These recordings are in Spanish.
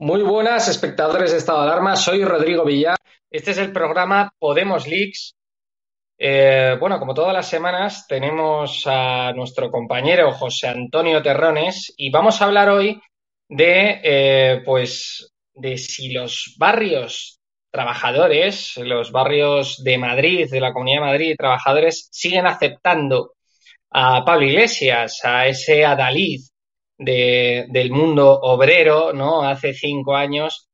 Muy buenas, espectadores de Estado de Alarma. Soy Rodrigo Villar. Este es el programa Podemos Leaks. Eh, bueno, como todas las semanas, tenemos a nuestro compañero José Antonio Terrones y vamos a hablar hoy de, eh, pues, de si los barrios trabajadores, los barrios de Madrid, de la Comunidad de Madrid, trabajadores, siguen aceptando a Pablo Iglesias, a ese adalid de, del mundo obrero, ¿no? Hace cinco años.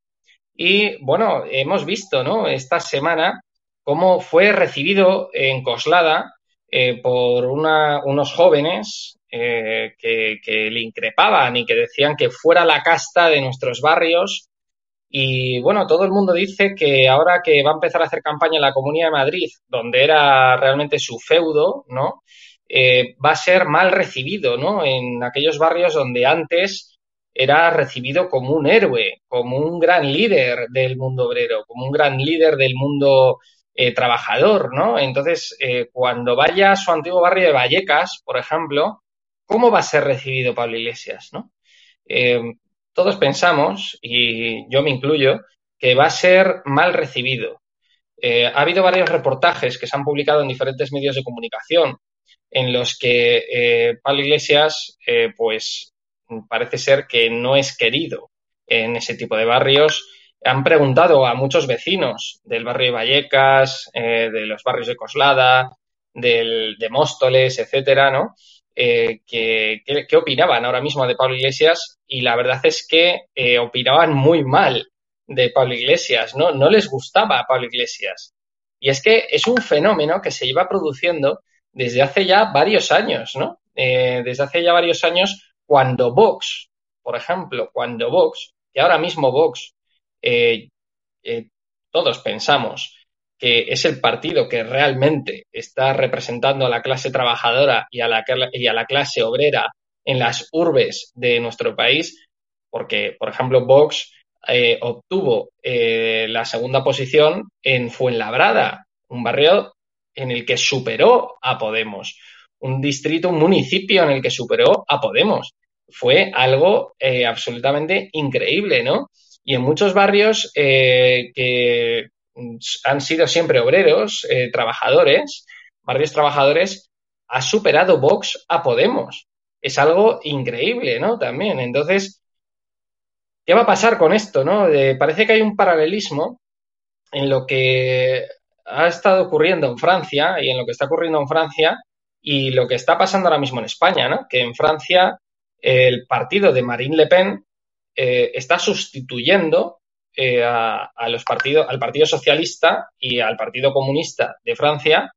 Y bueno, hemos visto, ¿no? Esta semana cómo fue recibido en Coslada eh, por una, unos jóvenes eh, que, que, le increpaban y que decían que fuera la casta de nuestros barrios. Y bueno, todo el mundo dice que ahora que va a empezar a hacer campaña en la Comunidad de Madrid, donde era realmente su feudo, ¿no? Eh, va a ser mal recibido, ¿no? En aquellos barrios donde antes era recibido como un héroe, como un gran líder del mundo obrero, como un gran líder del mundo eh, trabajador, ¿no? Entonces, eh, cuando vaya a su antiguo barrio de Vallecas, por ejemplo, ¿cómo va a ser recibido Pablo Iglesias, ¿no? Todos pensamos, y yo me incluyo, que va a ser mal recibido. Ha habido varios reportajes que se han publicado en diferentes medios de comunicación en los que eh, Pablo Iglesias, eh, pues parece ser que no es querido en ese tipo de barrios. Han preguntado a muchos vecinos del barrio de Vallecas, eh, de los barrios de Coslada, del, de Móstoles, etcétera, ¿no? Eh, que, opinaban ahora mismo de Pablo Iglesias y la verdad es que eh, opinaban muy mal de Pablo Iglesias, ¿no? No les gustaba a Pablo Iglesias. Y es que es un fenómeno que se lleva produciendo desde hace ya varios años, ¿no? Eh, desde hace ya varios años, cuando Vox, por ejemplo, cuando Vox, que ahora mismo Vox, eh, eh, todos pensamos que es el partido que realmente está representando a la clase trabajadora y a la, y a la clase obrera en las urbes de nuestro país, porque, por ejemplo, Vox eh, obtuvo eh, la segunda posición en Fuenlabrada, un barrio en el que superó a Podemos, un distrito, un municipio en el que superó a Podemos. Fue algo eh, absolutamente increíble, ¿no? y en muchos barrios eh, que han sido siempre obreros, eh, trabajadores, barrios trabajadores, ha superado Vox a Podemos. Es algo increíble, ¿no? También. Entonces, ¿qué va a pasar con esto, no? parece que hay un paralelismo en lo que ha estado ocurriendo en Francia y en lo que está ocurriendo en Francia y lo que está pasando ahora mismo en España, ¿no? Que en Francia el partido de Marine Le Pen eh, está sustituyendo eh, a, los partidos, al Partido Socialista y al Partido Comunista de Francia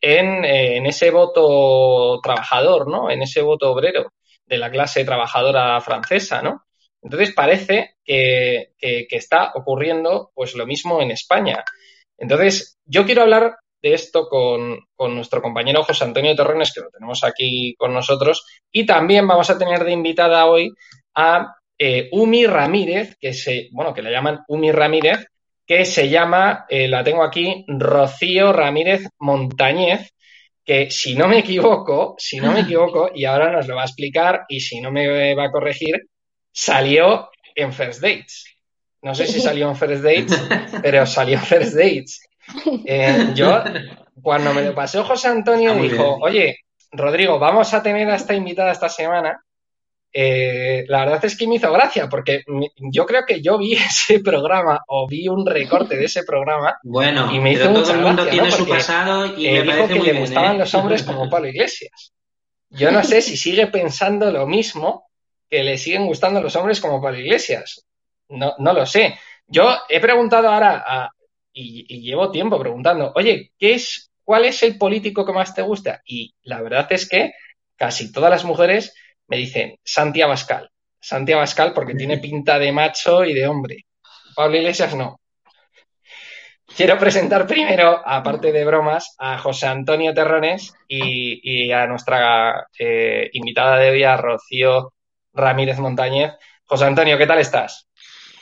en, eh, en, ese voto trabajador, ¿no? En ese voto obrero de la clase trabajadora francesa, ¿no? Entonces parece que, que, que está ocurriendo pues lo mismo en España. Yo quiero hablar de esto con, nuestro compañero José Antonio Torrones, que lo tenemos aquí con nosotros, y también vamos a tener de invitada hoy a eh, Umi Ramírez, que se, bueno, que le llaman Umi Ramírez, que se llama, eh, la tengo aquí, Rocío Ramírez Montañez, que si no me equivoco, si no me equivoco, y ahora nos lo va a explicar, y si no me va a corregir, salió en First Dates. No sé si salió en First Dates, pero salió en First Dates. Eh, yo, cuando me lo pasó José Antonio, dijo, oye, Rodrigo, vamos a tener a esta invitada esta semana. Eh, la verdad es que me hizo gracia, porque yo creo que yo vi ese programa o vi un recorte de ese programa. Bueno, y me hizo todo el mundo tiene su pasado y me dijo que le gustaban ¿eh? los hombres como Pablo Iglesias. Yo no sé si sigue pensando lo mismo que le siguen gustando los hombres como Pablo Iglesias. No, no lo sé. Yo he preguntado ahora, y, llevo tiempo preguntando, oye, ¿qué es, ¿cuál es el político que más te gusta? Y la verdad es que casi todas las mujeres me dicen Santiago Abascal. Santiago Abascal porque tiene pinta de macho y de hombre. Pablo Iglesias no. Quiero presentar primero, aparte de bromas, a José Antonio Terrones y, a nuestra eh, invitada de hoy, a Rocío Ramírez Montañez. José Antonio, ¿qué tal estás?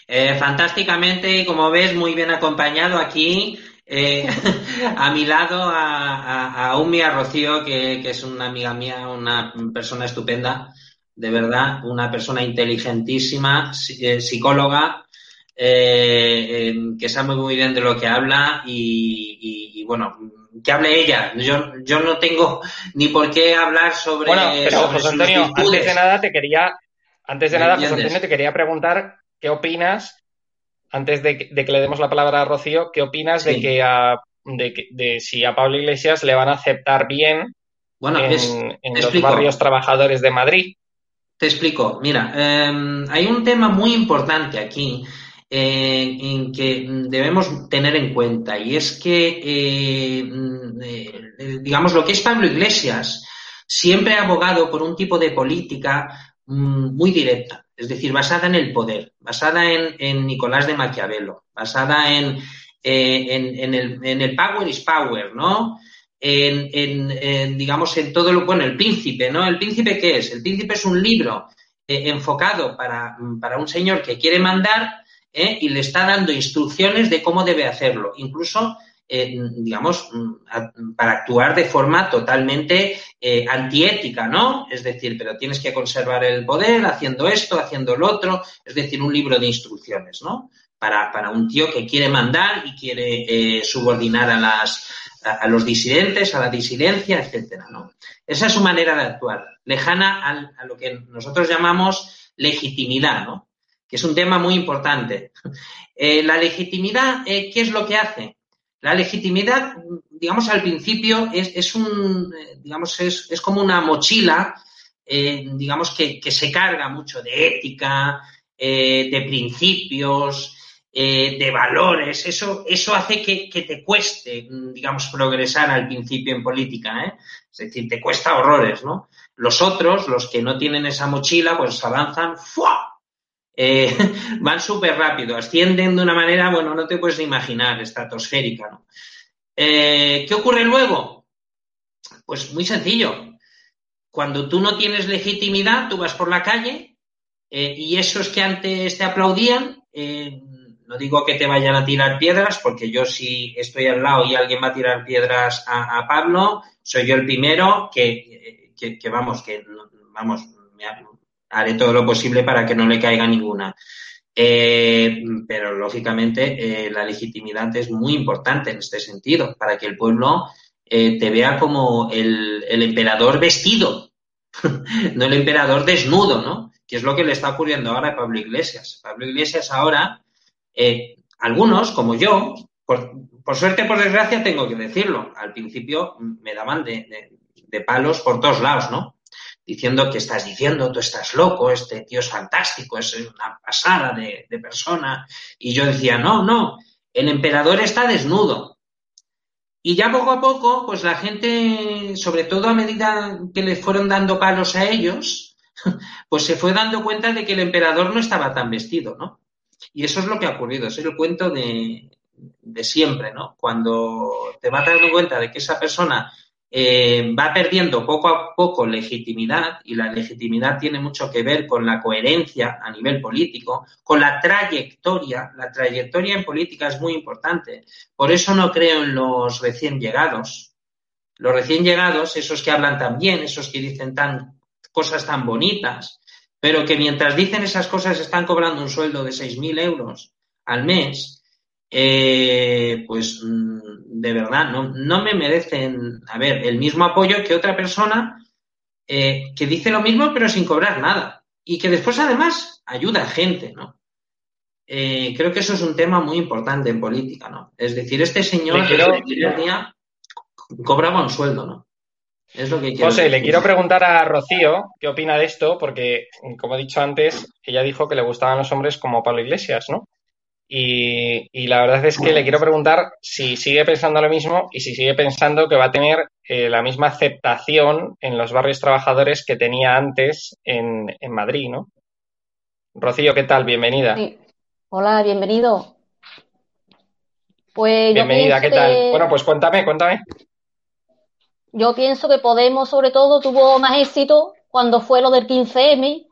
Eh, fantásticamente, como ves, muy bien acompañado aquí. Eh, a mi lado a, a, Umi, a Rocío, que, es una amiga mía, una persona estupenda, de verdad, una persona inteligentísima, eh, psicóloga, que sabe muy bien de lo que habla y, bueno, que hable ella. Yo, yo no tengo ni por qué hablar sobre. Bueno, pero José Antonio, antes de nada te quería, antes de nada, José Antonio, te quería preguntar ¿qué opinas, antes de, que le demos la palabra a Rocío, qué opinas de, que a, de, si a Pablo Iglesias le van a aceptar bien bueno, en, los barrios trabajadores de Madrid? Te explico. Mira, em, hay un tema muy importante aquí eh, en que debemos tener en cuenta y es que, eh, eh, digamos, lo que es Pablo Iglesias siempre ha abogado por un tipo de política mm, muy directa es decir, basada en el poder, basada en, Nicolás de Maquiavelo, basada en, eh, en, el, power is power, ¿no? En, digamos, en todo lo, bueno, el príncipe, ¿no? ¿El príncipe qué es? El príncipe es un libro eh, enfocado para, un señor que quiere mandar ¿eh? y le está dando instrucciones de cómo debe hacerlo. Incluso eh, digamos, mm, para actuar de forma totalmente eh, antiética, ¿no? Es decir, pero tienes que conservar el poder haciendo esto, haciendo lo otro, es decir, un libro de instrucciones, ¿no? Para, para un tío que quiere mandar y quiere eh, subordinar a, las, a, los disidentes, a la disidencia, etcétera, ¿no? Esa es su manera de actuar, lejana a lo que nosotros llamamos legitimidad, ¿no? Que es un tema muy importante. la legitimidad, ¿qué es lo que hace? La legitimidad, digamos, al principio es, un, digamos, es, como una mochila, eh, digamos, que, se carga mucho de ética, eh, de principios, eh, de valores. Eso, eso hace que, te cueste, digamos, progresar al principio en política, Es decir, te cuesta horrores, ¿no? Los otros, los que no tienen esa mochila, pues avanzan ¡fua! Eh, van súper rápido, ascienden de una manera, bueno, no te puedes imaginar, estratosférica, ¿no? Eh, ¿Qué ocurre luego? Pues muy sencillo. Cuando tú no tienes legitimidad, tú vas por la calle eh, y esos que antes te aplaudían, no digo que te vayan a tirar piedras, porque yo si estoy al lado y alguien va a tirar piedras a, Pablo, soy yo el primero que, vamos, que vamos, me, haré todo lo posible para que no le caiga ninguna. Eh, pero lógicamente eh, la legitimidad es muy importante en este sentido, para que el pueblo eh, te vea como el, emperador vestido, no el emperador desnudo, ¿no? Que es lo que le está ocurriendo ahora a Pablo Iglesias. Pablo Iglesias ahora, algunos, como yo, por, por, suerte, por desgracia, tengo que decirlo, al principio me daban de, de palos por todos lados, ¿no? Diciendo que estás diciendo, tú estás loco, este tío es fantástico, es una pasada de, persona. Y yo decía, no, no, el emperador está desnudo. Y ya poco a poco, pues la gente, sobre todo a medida que le fueron dando palos a ellos, pues se fue dando cuenta de que el emperador no estaba tan vestido, ¿no? Y eso es lo que ha ocurrido, es el cuento de, de siempre, ¿no? Cuando te vas dando cuenta de que esa persona eh, va perdiendo poco a poco legitimidad y la legitimidad tiene mucho que ver con la coherencia a nivel político, con la trayectoria. La trayectoria en política es muy importante. Por eso no creo en los recién llegados. Los recién llegados, esos que hablan tan bien, esos que dicen tan, cosas tan bonitas, pero que mientras dicen esas cosas están cobrando un sueldo de 6.000 euros al mes, eh, pues mm, de verdad no, no, me merecen, a ver, el mismo apoyo que otra persona eh, que dice lo mismo pero sin cobrar nada y que después además ayuda a gente, ¿no? Eh, creo que eso es un tema muy importante en política, ¿no? Es decir, este señor quiero... el día cobraba un sueldo, ¿no? Es lo que José, decir. le quiero preguntar a Rocío qué opina de esto, porque, como he dicho antes, ella dijo que le gustaban los hombres como Pablo Iglesias, ¿no? Y, y, la verdad es que le quiero preguntar si sigue pensando lo mismo y si sigue pensando que va a tener eh, la misma aceptación en los barrios trabajadores que tenía antes en, en Madrid, ¿no? Rocío, ¿qué tal? Bienvenida. Sí. Hola, bienvenido. Pues Bienvenida, ¿qué que... tal? Bueno, pues cuéntame, cuéntame. Yo pienso que Podemos, sobre todo, tuvo más éxito cuando fue lo del 15M,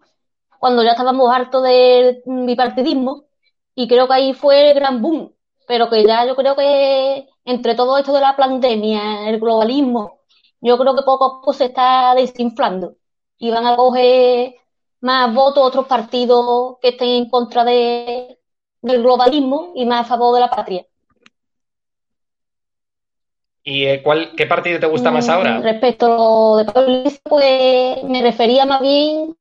cuando ya estábamos hartos del bipartidismo y creo que ahí fue el gran boom, pero que ya yo creo que entre todo esto de la pandemia, el globalismo, yo creo que poco a poco se está desinflando y van a coger más votos otros partidos que estén en contra de, del globalismo y más a favor de la patria. ¿Y eh, cuál, qué partido te gusta más ahora? Respecto a lo de Pablo pues me refería más bien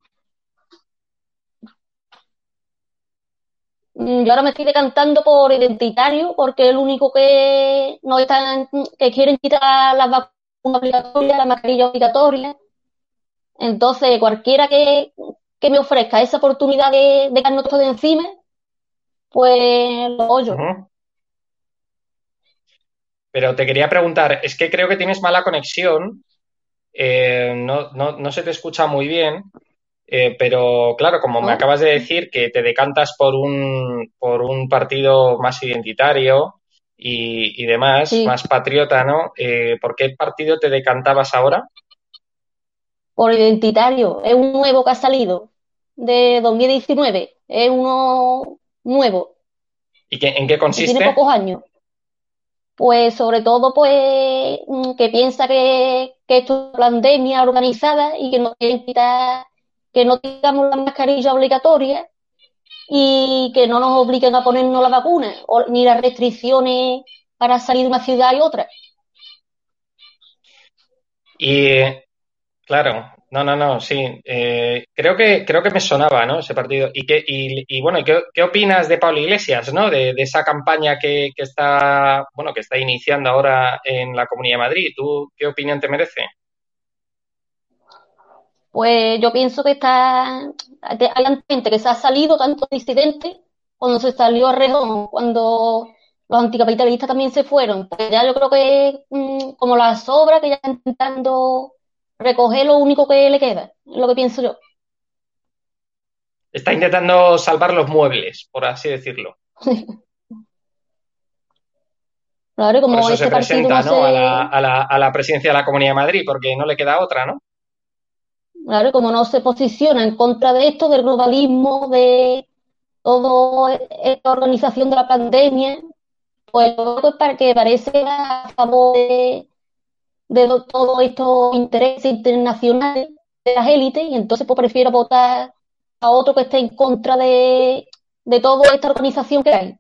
yo ahora me estoy decantando por identitario porque es el único que no están, que quieren quitar las vacunas obligatorias, la mascarilla obligatoria. Entonces, cualquiera que, que me ofrezca esa oportunidad de, de todo de encima, pues lo oyo. Pero te quería preguntar, es que creo que tienes mala conexión, eh, no, no, no se te escucha muy bien. Eh, pero claro, como me acabas de decir que te decantas por un, por un partido más identitario y, y demás, sí. más patriota, ¿no? Eh, ¿Por qué partido te decantabas ahora? Por identitario. Es un nuevo que ha salido de 2019. Es uno nuevo. ¿Y qué, en qué consiste? tiene pocos años. Pues sobre todo, pues, que piensa que, que esto es una pandemia organizada y que no quieren quitar que no tengamos la mascarilla obligatoria y que no nos obliguen a ponernos la vacuna, ni las restricciones para salir de una ciudad y otra. Y claro, no, no, no, sí. Eh, creo que creo que me sonaba, ¿no? Ese partido. Y que y, y bueno, ¿qué, ¿qué, opinas de Pablo Iglesias, no? De, de esa campaña que, que, está bueno que está iniciando ahora en la Comunidad de Madrid. ¿Tú qué opinión te merece? Pues yo pienso que está, hay gente que se ha salido, tanto disidentes, cuando se salió a Rejón, cuando los anticapitalistas también se fueron, pues ya yo creo que mmm, como la sobra que ya está intentando recoger lo único que le queda, es lo que pienso yo. Está intentando salvar los muebles, por así decirlo. claro, como por eso este se presenta ¿no? a, la, a, la, a la presidencia de la Comunidad de Madrid, porque no le queda otra, ¿no? Claro, como no se posiciona en contra de esto, del globalismo, de toda esta organización de la pandemia, pues es para que parece a favor de, de todos estos intereses internacionales de las élites y entonces pues prefiero votar a otro que esté en contra de, de toda esta organización que hay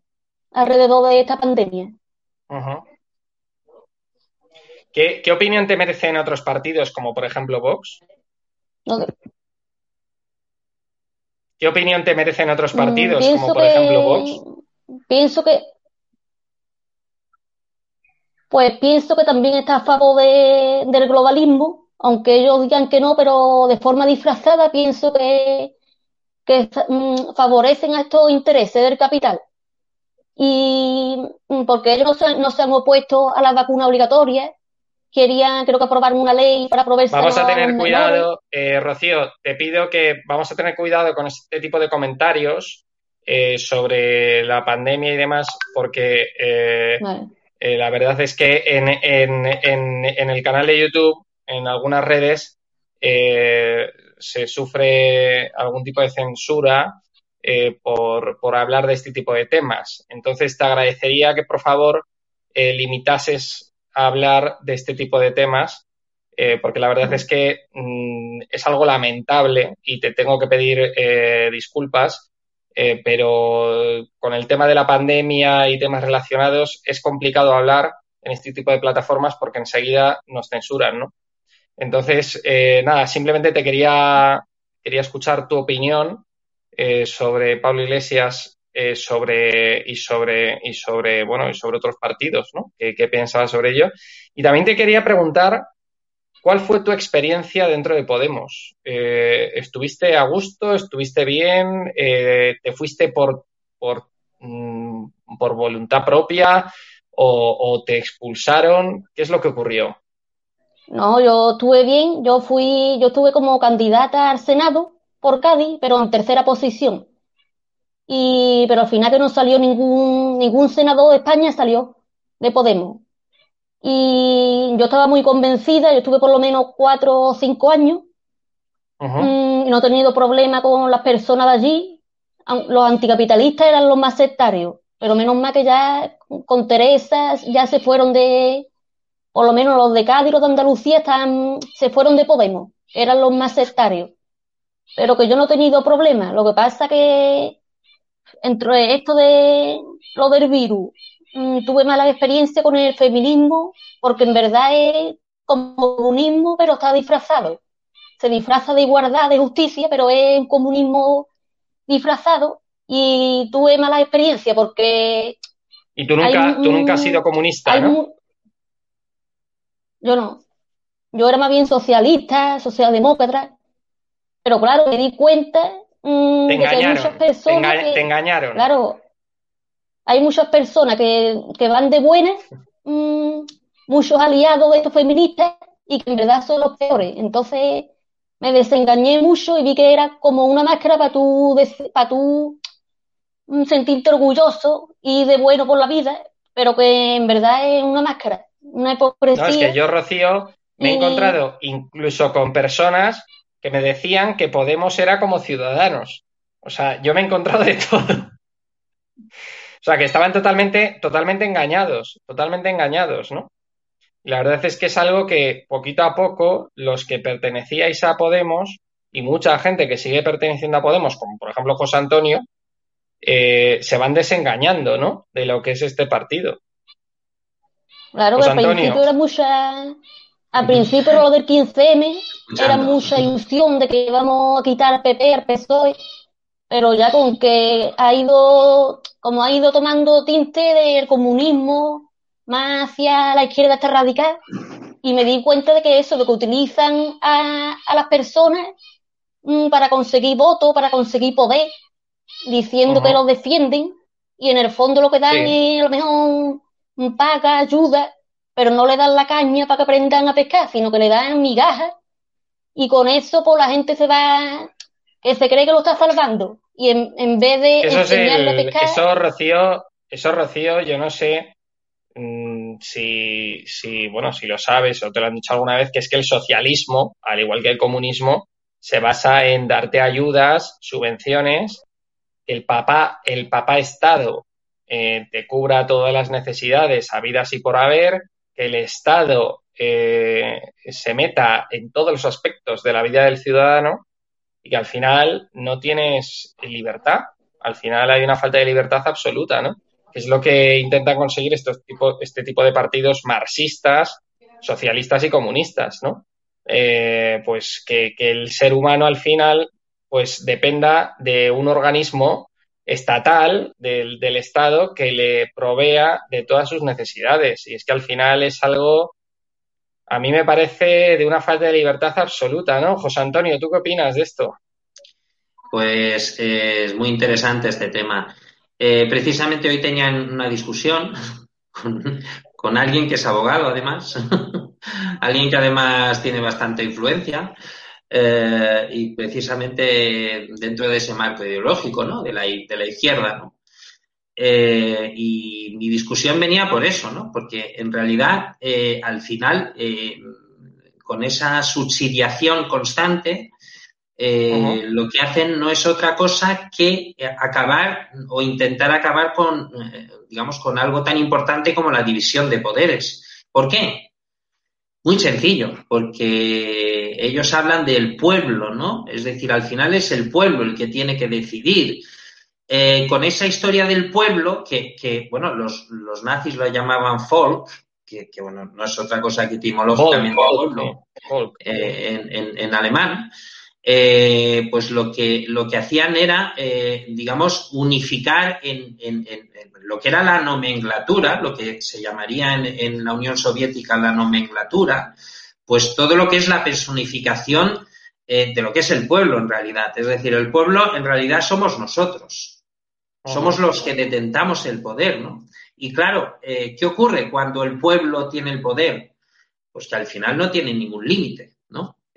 alrededor de esta pandemia. ¿Qué, opinión te merecen otros partidos, como por ejemplo Vox? ¿Qué opinión te merecen otros mm, partidos, como por ejemplo Vox? Pienso que. Pues pienso que también está a favor del globalismo, aunque ellos digan que no, pero de forma disfrazada pienso que, que mm, favorecen a estos intereses del capital. Y mm, porque ellos no se, no se han opuesto a las vacunas obligatorias, querían, creo que aprobar una ley para proveer. Vamos a tener cuidado, eh, Rocío, te pido que vamos a tener cuidado con este tipo de comentarios eh, sobre la pandemia y demás, porque eh, la verdad es que en, en, en, en, el canal de YouTube, en algunas redes, se sufre algún tipo de censura por, por hablar de este tipo de temas. Entonces, te agradecería que, por favor, limitases hablar de este tipo de temas, eh, porque la verdad es que mm, es algo lamentable y te tengo que pedir eh, disculpas, eh, pero con el tema de la pandemia y temas relacionados es complicado hablar en este tipo de plataformas porque enseguida nos censuran, ¿no? Entonces, nada, simplemente te quería, quería escuchar tu opinión sobre Pablo Iglesias eh, sobre y sobre y sobre bueno y sobre otros partidos, ¿no? ¿Qué, pensabas sobre ello? Y también te quería preguntar ¿Cuál fue tu experiencia dentro de Podemos? Eh, ¿Estuviste a gusto? ¿Estuviste bien? Eh, ¿Te fuiste por, por, mm, por voluntad propia o, o, te expulsaron? ¿Qué es lo que ocurrió? No, yo estuve bien. Yo fui, yo estuve como candidata al Senado por Cádiz, pero en tercera posición y, pero al final que no salió ningún, ningún senador de España salió de Podemos. Y yo estaba muy convencida, yo estuve por lo menos cuatro o cinco años, mm, y no he tenido problema con las personas de allí. Los anticapitalistas eran los más sectarios, pero menos mal que ya con Teresa ya se fueron de, por lo menos los de Cádiz, los de Andalucía, están, se fueron de Podemos, eran los más sectarios. Pero que yo no he tenido problema. Lo que pasa que entre esto de lo del virus, mm, tuve mala experiencia con el feminismo, porque en verdad es como comunismo, pero está disfrazado. Se disfraza de igualdad, de justicia, pero es un comunismo disfrazado. Y tuve mala experiencia porque. Y tú nunca, tú nunca has sido comunista, ¿no? Yo no. Yo era más bien socialista, socialdemócrata. Pero claro, me di cuenta Mm, te engañaron. te, engañaron. Claro, hay muchas personas que, van de buenas, mm, muchos aliados de estos feministas, y que en verdad son los peores. Entonces me desengañé mucho y vi que era como una máscara para tú, para tú mm, sentirte orgulloso y de bueno por la vida, pero que en verdad es una máscara, una hipocresía. No, es que yo, Rocío, me he encontrado incluso con personas que me decían que Podemos era como ciudadanos. O sea, yo me he encontrado de todo. O sea, que estaban totalmente, totalmente engañados, totalmente engañados, ¿no? Y la verdad es que es algo que poquito a poco los que pertenecíais a Podemos y mucha gente que sigue perteneciendo a Podemos, como por ejemplo José Antonio, eh, se van desengañando, ¿no? De lo que es este partido. Claro, José al principio era mucha, al principio lo del 15M era mucha ilusión de que íbamos a quitar al PP, al PSOE, pero ya con que ha ido, como ha ido tomando tinte del comunismo más hacia la izquierda está radical, y me di cuenta de que eso, de que utilizan a, las personas mm, para conseguir votos, para conseguir poder, diciendo que los defienden, y en el fondo lo que dan es a lo mejor paga, ayuda, pero no le dan la caña para que aprendan a pescar, sino que le dan migajas. Y con eso pues la gente se va, que se cree que lo está salvando. Y en, vez de enseñarle a pescar... Eso, Rocío, eso, Rocío, yo no sé mm, si, si, bueno, si lo sabes o te lo han dicho alguna vez, que es que el socialismo, al igual que el comunismo, se basa en darte ayudas, subvenciones, el papá, el papá Estado eh, te cubra todas las necesidades habidas y por haber, el Estado eh, se meta en todos los aspectos de la vida del ciudadano y que al final no tienes libertad. Al final hay una falta de libertad absoluta, ¿no? Que es lo que intentan conseguir estos tipo, este tipo de partidos marxistas, socialistas y comunistas, ¿no? Eh, pues que, que el ser humano al final pues dependa de un organismo estatal del, del, Estado que le provea de todas sus necesidades. Y es que al final es algo, a mí me parece de una falta de libertad absoluta, ¿no? José Antonio, ¿tú qué opinas de esto? Pues eh, es muy interesante este tema. Eh, precisamente hoy tenía una discusión con, con alguien que es abogado, además, alguien que además tiene bastante influencia. Eh, y precisamente dentro de ese marco ideológico ¿no? de, la, de la izquierda. ¿no? Eh, y mi discusión venía por eso, ¿no? porque en realidad eh, al final, con esa subsidiación constante, lo que hacen no es otra cosa que acabar o intentar acabar con, digamos, con algo tan importante como la división de poderes. ¿Por qué? Muy sencillo, porque ellos hablan del pueblo, ¿no? Es decir, al final es el pueblo el que tiene que decidir. Eh, con esa historia del pueblo, que, que bueno, los, los, nazis lo llamaban folk, que, que, bueno, no es otra cosa que etimológicamente pueblo. Eh, en, en, en, alemán, eh, pues lo que, lo que hacían era, digamos, unificar en, lo que era la nomenclatura, lo que se llamaría en, la Unión Soviética la nomenclatura, pues todo lo que es la personificación eh, de lo que es el pueblo en realidad. Es decir, el pueblo en realidad somos nosotros. Somos los que detentamos el poder, ¿no? Y claro, eh, ¿qué ocurre cuando el pueblo tiene el poder? Pues que al final no tiene ningún límite.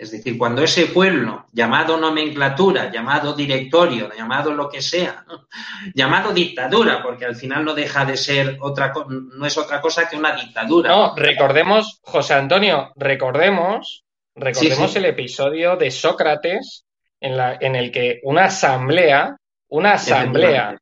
Es decir, cuando ese pueblo, llamado nomenclatura, llamado directorio, llamado lo que sea, ¿no? llamado dictadura, porque al final no deja de ser otra, no es otra cosa que una dictadura. No, recordemos, José Antonio, recordemos, recordemos sí, sí. el episodio de Sócrates en, la, en el que una asamblea, una asamblea,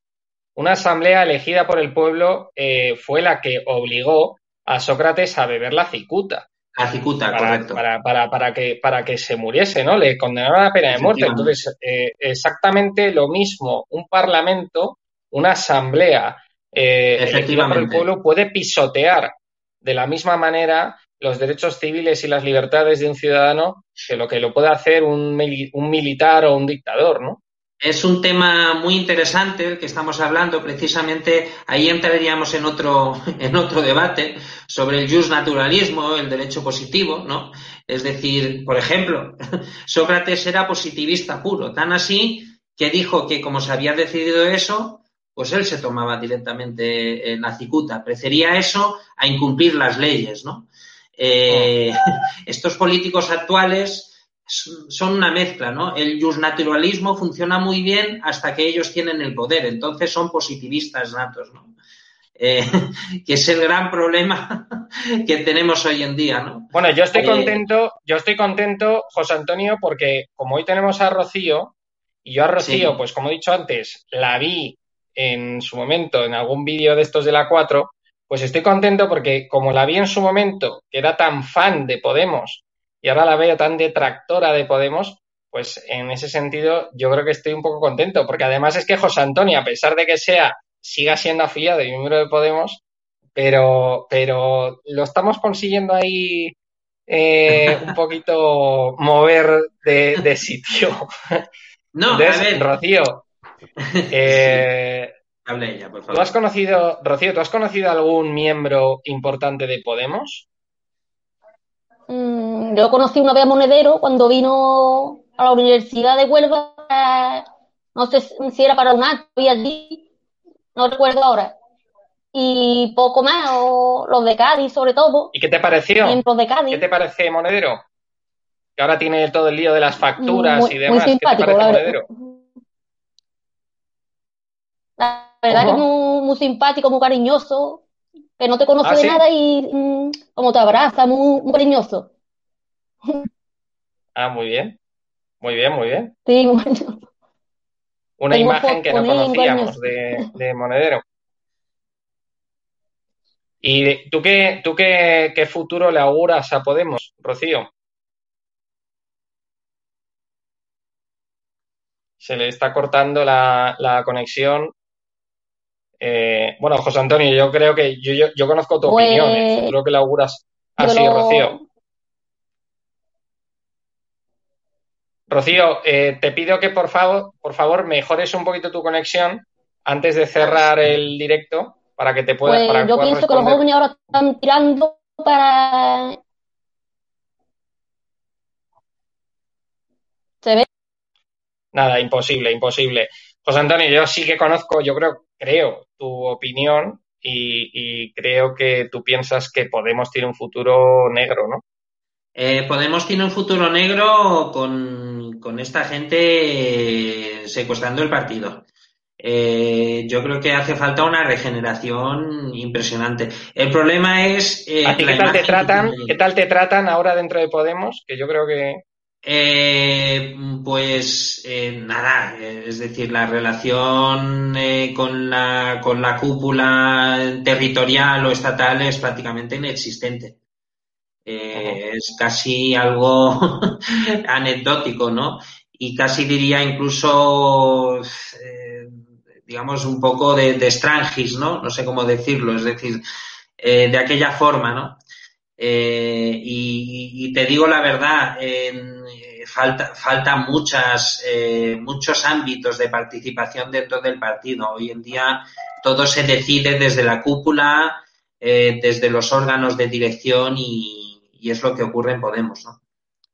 una asamblea elegida por el pueblo eh, fue la que obligó a Sócrates a beber la cicuta. Cicuta, para, correcto. Para, para, para, que, para que se muriese, ¿no? Le condenaron a la pena de muerte. Entonces, eh, exactamente lo mismo, un parlamento, una asamblea eh, elegida por el pueblo puede pisotear de la misma manera los derechos civiles y las libertades de un ciudadano que lo que lo puede hacer un, un militar o un dictador, ¿no? Es un tema muy interesante el que estamos hablando. Precisamente ahí entraríamos en otro, en otro debate sobre el justnaturalismo, el derecho positivo, ¿no? Es decir, por ejemplo, Sócrates era positivista puro, tan así que dijo que como se había decidido eso, pues él se tomaba directamente en la cicuta. Prefería eso a incumplir las leyes, ¿no? Eh, oh. Estos políticos actuales son una mezcla, ¿no? El justnaturalismo funciona muy bien hasta que ellos tienen el poder, entonces son positivistas natos, ¿no? Eh, que es el gran problema que tenemos hoy en día, ¿no? Bueno, yo estoy contento, yo estoy contento, José Antonio, porque como hoy tenemos a Rocío, y yo a Rocío, sí. pues como he dicho antes, la vi en su momento en algún vídeo de estos de la 4, pues estoy contento porque como la vi en su momento, que era tan fan de Podemos, y ahora la veo tan detractora de Podemos, pues en ese sentido yo creo que estoy un poco contento, porque además es que José Antonio, a pesar de que sea, siga siendo afiliado y miembro de Podemos, pero, pero lo estamos consiguiendo ahí eh, un poquito mover de, de sitio. No, Entonces, a ver. Rocío, eh, Hable ella, por favor. ¿tú has conocido, Rocío, ¿tú has conocido algún miembro importante de Podemos? Yo conocí una vez a Monedero cuando vino a la Universidad de Huelva, no sé si era para un acto y allí, no recuerdo ahora. Y poco más, o los de Cádiz sobre todo. ¿Y qué te pareció? De Cádiz. ¿Qué te parece Monedero? Que ahora tiene todo el lío de las facturas muy, y demás. Muy simpático, ¿Qué te parece la Monedero? La verdad que es muy, muy simpático, muy cariñoso, que no te conoce ¿Ah, de sí? nada y mm, como te abraza, muy, muy cariñoso. Ah, muy bien. Muy bien, muy bien. Sí, cariñoso. Una Tengo imagen que no conocíamos de, de Monedero. ¿Y tú qué, tú qué, qué futuro le auguras a Podemos, Rocío? se le está cortando la, la conexión. Eh, bueno, José Antonio, yo creo que yo, yo, yo conozco tu Pues, opinión, ¿eh? Creo que la auguras así, lo- Rocío. Rocío, eh, te pido que por favor, por favor mejores un poquito tu conexión antes de cerrar el directo para que te pueda, Pues para yo puedas pienso que los jóvenes ahora están tirando para... ¿Se ve? Nada, imposible, imposible. José Antonio, yo sí que conozco, yo creo, creo tu opinión y, y creo que tú piensas que Podemos tiene un futuro negro, ¿no? Eh, Podemos tiene un futuro negro con, con esta gente eh, secuestrando el partido. Eh, yo creo que hace falta una regeneración impresionante. El problema es eh, ¿A ti qué tal te que tratan? ¿Qué tal te tratan ahora dentro de Podemos? Que yo creo que Eh, pues eh, nada, es decir, la relación con la, con la cúpula territorial o estatal es prácticamente inexistente. Eh, es casi algo anecdótico, ¿no? Y casi diría incluso, eh, digamos, un poco de, de estrangis, ¿no? No sé cómo decirlo, es decir, eh, de aquella forma, ¿no? Y, y te digo la verdad, falta, falta muchas, eh, muchos ámbitos de participación dentro del partido. Hoy en día todo se decide desde la cúpula, desde los órganos de dirección y, y es lo que ocurre en Podemos, ¿no?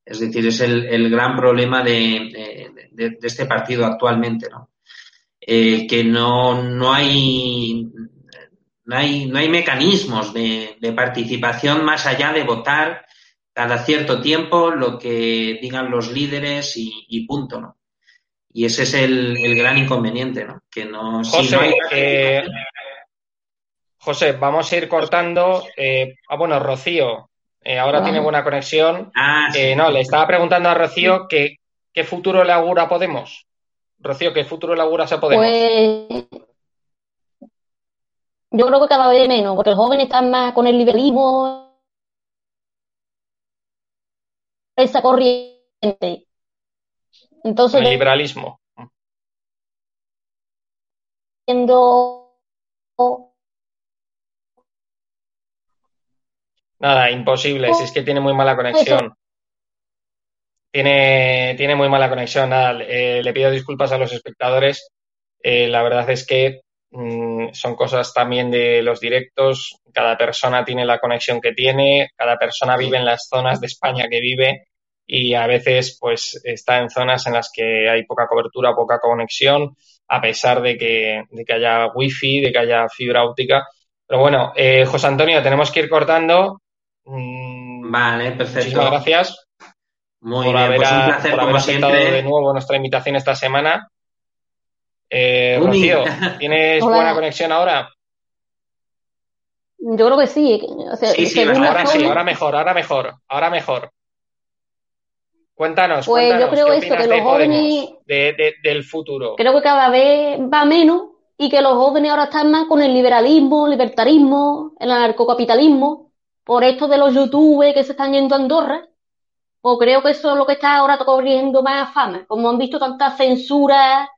Es decir, es el, el gran problema de, de- este partido actualmente, ¿no? Eh, que no, no hay no hay, no hay mecanismos de, de participación más allá de votar cada cierto tiempo lo que digan los líderes y, y punto, ¿no? Y ese es el, el gran inconveniente, ¿no? Que no, si José, no hay eh, José, vamos a ir cortando. eh, ah, bueno, Rocío, eh, ahora Ah. tiene buena conexión. Ah, Eh, sí. no, le estaba preguntando a Rocío que, qué futuro le augura Podemos. Rocío, ¿qué futuro le auguras a Podemos? Pues yo creo que cada vez menos, porque los jóvenes están más con el liberalismo, esa corriente. Entonces, el liberalismo. Nada, imposible, si es que tiene muy mala conexión. Tiene, tiene muy mala conexión. Nada, eh, le pido disculpas a los espectadores. Eh, la verdad es que mm, son cosas también de los directos. Cada persona tiene la conexión que tiene, cada persona vive en las zonas de España que vive y a veces pues está en zonas en las que hay poca cobertura, poca conexión, a pesar de que, de que haya wifi, de que haya fibra óptica. Pero bueno, eh, José Antonio, tenemos que ir cortando. Mm, Vale, perfecto. Muchísimas gracias Muy por bien, haber, pues un placer por haber aceptado siempre. de nuevo nuestra invitación esta semana. Eh. Rocío, ¿tienes Hola. buena conexión ahora? yo creo que sí. O sea, Sí, sí, Ahora sí, ahora mejor, ahora mejor, ahora mejor. Cuéntanos, Pues yo creo ¿qué eso, opinas que de los jóvenes- Podemos, de- de- del futuro? creo que cada vez va menos y que los jóvenes ahora están más con el liberalismo, libertarismo, el anarcocapitalismo, por esto de los youtubers que se están yendo a Andorra, pues creo que eso es lo que está ahora corriendo más fama. Como han visto tanta censura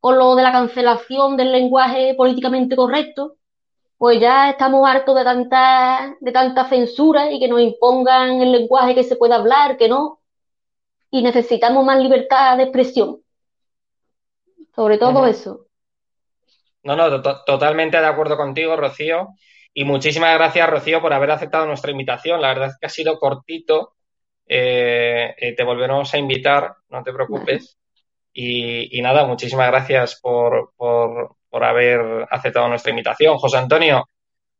con lo de la cancelación del lenguaje políticamente correcto, pues ya estamos hartos de tanta, de tanta censura y que nos impongan el lenguaje que se pueda hablar, que no, y necesitamos más libertad de expresión. Sobre todo eso. No, no, to- totalmente de acuerdo contigo, Rocío. Y muchísimas gracias, Rocío, por haber aceptado nuestra invitación. La verdad es que ha sido cortito. Eh, eh, te volveremos a invitar, no te preocupes. Y, y nada, muchísimas gracias por, por, por haber aceptado nuestra invitación. José Antonio,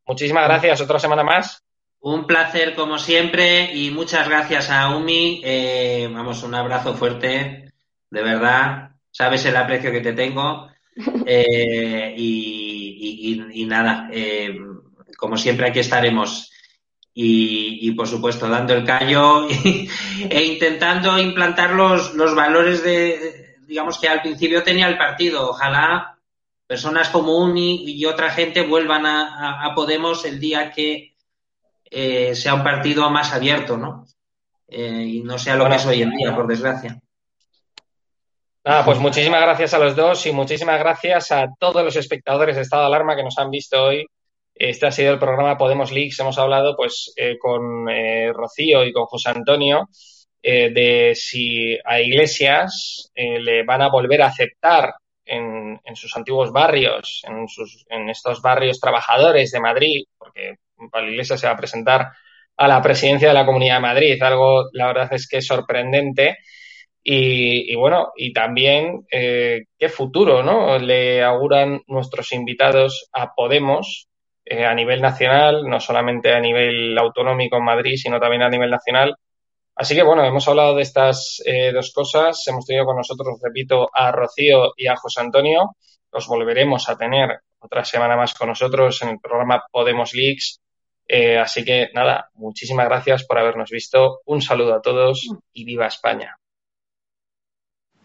muchísimas gracias. Otra semana más. Un placer como siempre y muchas gracias a Umi. Eh, vamos, un abrazo fuerte, de verdad. Sabes el aprecio que te tengo. Eh, y, y- y- y nada, eh, como siempre aquí estaremos. Y, por supuesto dando el callo e intentando implantar los, los valores de, digamos que al principio tenía el partido. Ojalá personas como Uni y otra gente vuelvan a, a- Podemos el día que eh, sea un partido más abierto, ¿no? Eh, y no sea lo Bueno. que es hoy en día, por desgracia. Nada, pues muchísimas gracias a los dos y muchísimas gracias a todos los espectadores de Estado de Alarma que nos han visto hoy. Este ha sido el programa Podemos Leaks. Hemos hablado pues eh, con eh, Rocío y con José Antonio eh, de si a Iglesias le van a volver a aceptar en, en sus antiguos barrios, en, sus, en estos barrios trabajadores de Madrid, porque Pablo Iglesias se va a presentar a la presidencia de la Comunidad de Madrid, algo la verdad es que es sorprendente. Y, y bueno, y también eh, qué futuro ¿no? le auguran nuestros invitados a Podemos eh, a nivel nacional, no solamente a nivel autonómico en Madrid, sino también a nivel nacional. Así que bueno, hemos hablado de estas eh, dos cosas. Hemos tenido con nosotros, repito, a Rocío y a José Antonio. Los volveremos a tener otra semana más con nosotros en el programa Podemos Leaks. Eh, así que nada, muchísimas gracias por habernos visto. Un saludo a todos y viva España.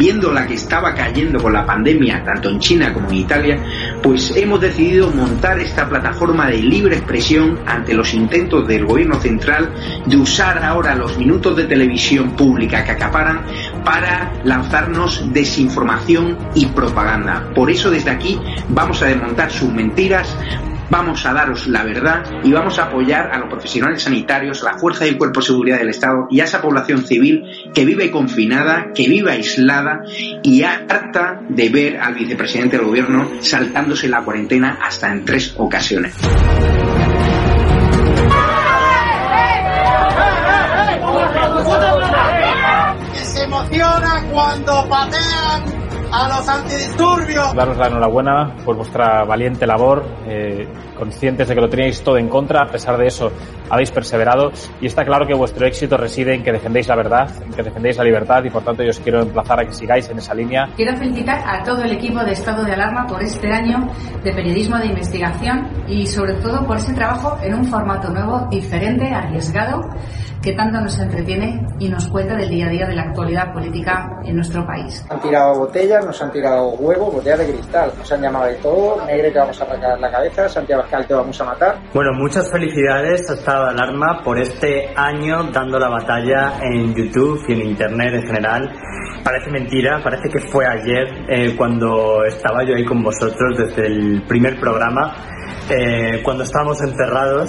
viendo la que estaba cayendo con la pandemia, tanto en China como en Italia, pues hemos decidido montar esta plataforma de libre expresión ante los intentos del gobierno central de usar ahora los minutos de televisión pública que acaparan para lanzarnos desinformación y propaganda. Por eso desde aquí vamos a desmontar sus mentiras, vamos a daros la verdad y vamos a apoyar a los profesionales sanitarios, a la fuerza y el cuerpo de seguridad del Estado y a esa población civil que vive confinada, que vive aislada y harta de ver al vicepresidente del gobierno saltándose la cuarentena hasta en tres ocasiones. se emociona cuando a los antidisturbios. Daros la enhorabuena por vuestra valiente labor, eh, conscientes de que lo teníais todo en contra, a pesar de eso habéis perseverado y está claro que vuestro éxito reside en que defendéis la verdad, en que defendéis la libertad y por tanto yo os quiero emplazar a que sigáis en esa línea. Quiero felicitar a todo el equipo de Estado de Alarma por este año de periodismo de investigación y sobre todo por ese trabajo en un formato nuevo, diferente, arriesgado que tanto nos entretiene y nos cuenta del día a día de la actualidad política en nuestro país. Han tirado botellas, nos han tirado huevos, botellas de cristal, nos han llamado de todo, Negre te vamos a arrancar la cabeza, Santiago Escal te vamos a matar. Bueno, muchas felicidades a Estado de Alarma por este año dando la batalla en YouTube y en Internet en general. Parece mentira, parece que fue ayer eh, cuando estaba yo ahí con vosotros desde el primer programa, eh, cuando estábamos encerrados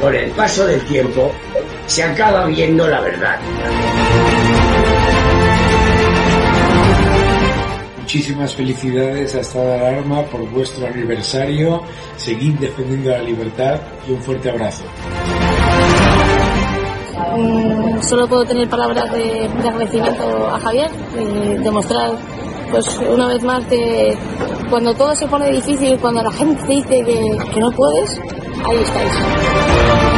Con el paso del tiempo se acaba viendo la verdad. Muchísimas felicidades a Estado de Alarma por vuestro aniversario. Seguid defendiendo la libertad y un fuerte abrazo. Mm, solo puedo tener palabras de, de agradecimiento a Javier y demostrar pues una vez más que cuando todo se pone difícil, cuando la gente dice que, que no puedes, ahí estáis.